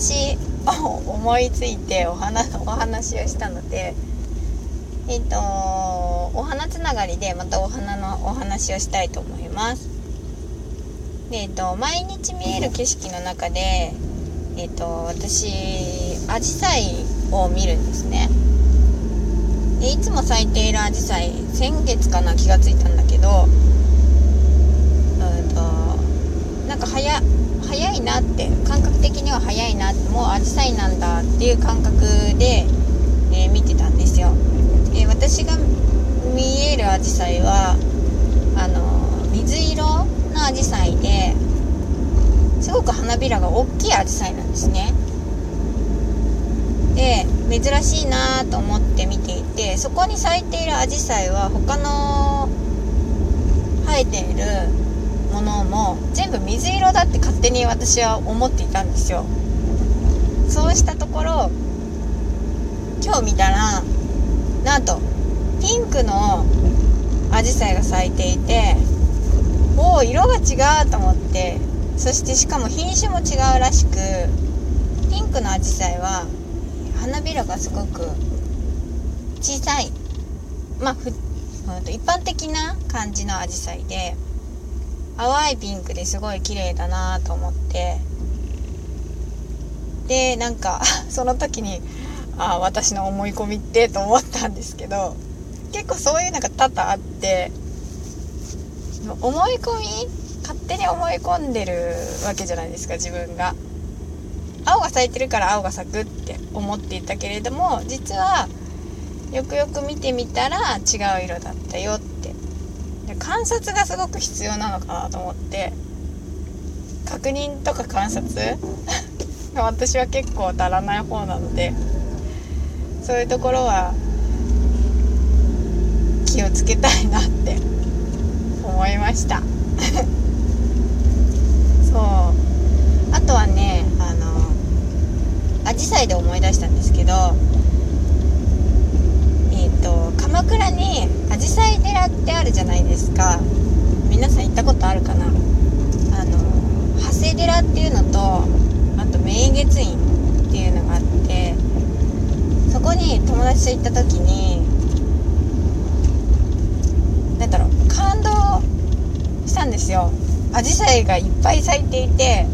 を思いついてお花お話をしたのでえっ、とお花つながりでまたお花のお話をしたいと思います。でえっ、と毎日見える景色の中でえっ、と私アジサイを見るんですね。でいつも咲いているアジサイ先月かな気がついたんだけどうんとなんか早早いなって感覚的には早いなもうアジサイなんだっていう感覚で、えー、見てたんですよ、えー、私が見えるアジサイはあの水色のアジサイですごく花びらが大きいアジサイなんですね。で珍しいなと思って見ていてそこに咲いているアジサイは他の生えているものも全部水色だって勝手に私は思っていたんですよ。そうしたところ今日見たらなんとピンクのアジサイが咲いていておお色が違うと思ってそしてしかも品種も違うらしくピンクのアジサイは花びらがすごく小さいまあ一般的な感じのアジサイで淡いピンクですごい綺麗だなと思って。でなんか その時にあ私の思い込みってと思ったんですけど結構そういうのが多々あって思い込み勝手に思い込んでるわけじゃないですか自分が。青が咲いてるから青が咲くって思っていたけれども実はよくよく見てみたら違う色だったよってで観察がすごく必要なのかなと思って。確認とか観察？私は結構足らない方なので。そういうところは気をつけたいなって。思いました。そう。あとはねあのアジサイで思い出したんですけどえっ、ー、と鎌倉にってあるじゃないですか。皆さん行ったことあるかな？あの長谷寺っていうのとあと明月院っていうのがあってそこに友達と行った時に何だろう感動したんですよ。アジサイがいっぱい咲いていて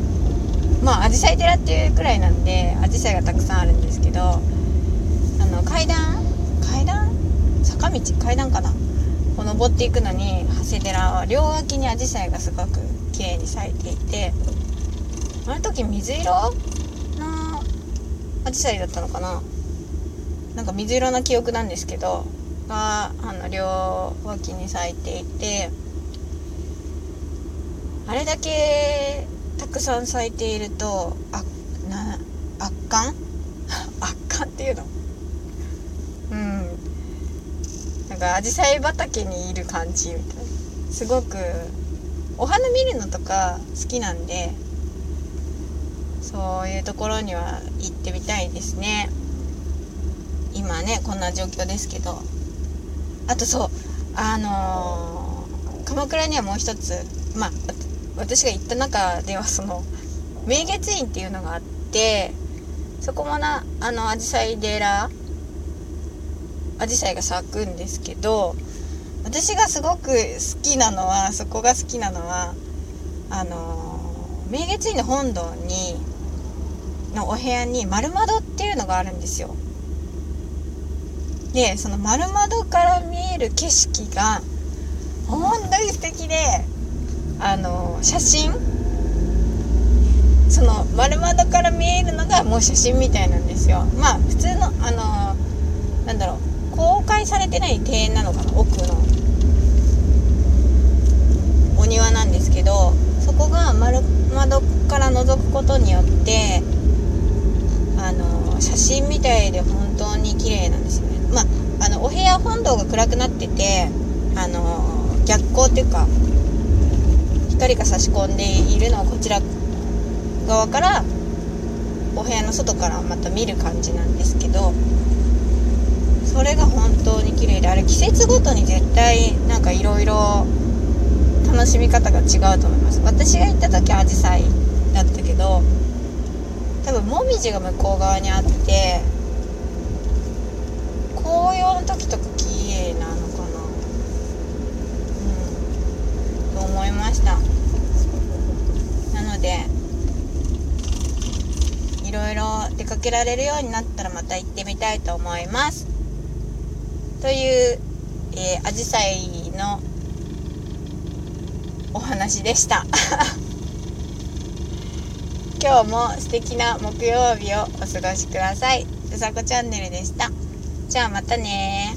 まあアジサイ寺っていうくらいなんでアジサイがたくさんあるんですけどあの階段？階段？坂道？階段かな？こう登っていくのに長谷寺は両脇にアジサイがすごく綺麗に咲いていてあの時水色のアジサイだったのかな？なんか水色の記憶なんですけどがあの両脇に咲いていてあれだけたくさん咲いているとあな圧巻圧巻っていうのうんなんか紫陽花畑にいる感じみたいな。すごくお花見るのとか好きなんでそういうところには行ってみたいですね。今ねこんな状況ですけど。あとそうあのー、鎌倉にはもう一つまあ私が行った中ではその明月院っていうのがあってそこもなあのアジサイ寺アジサイが咲くんですけど私がすごく好きなのはそこが好きなのはあの明月院の本堂にのお部屋に丸窓っていうのがあるんですよ。でその丸窓から見える景色が本当に素敵であの写真。その丸窓から見えるのがもう写真みたいなんですよ。まあ普通のあのなんだろう。公開されてない庭園なのかな奥の。お庭なんですけどそこが丸窓から覗くことによってあの写真みたいで本当に綺麗なんですよね。まああのお部屋本堂が暗くなっててあの逆光っていうか光が差し込んでいるのをこちら側からお部屋の外からまた見る感じなんですけどそれが本当に綺麗であれ季節ごとに絶対なんかいろいろ楽しみ方が違うと思います。私が行った時はアジサイだったけど多分もみじが向こう側にあって紅葉の時とか綺麗なのかな。うん。と思いました。なのでいろいろ出かけられるようになったらまた行ってみたいと思います。というえー、アジサイのお話でした。今日も素敵な木曜日をお過ごしください。うさこチャンネルでした。じゃあまたね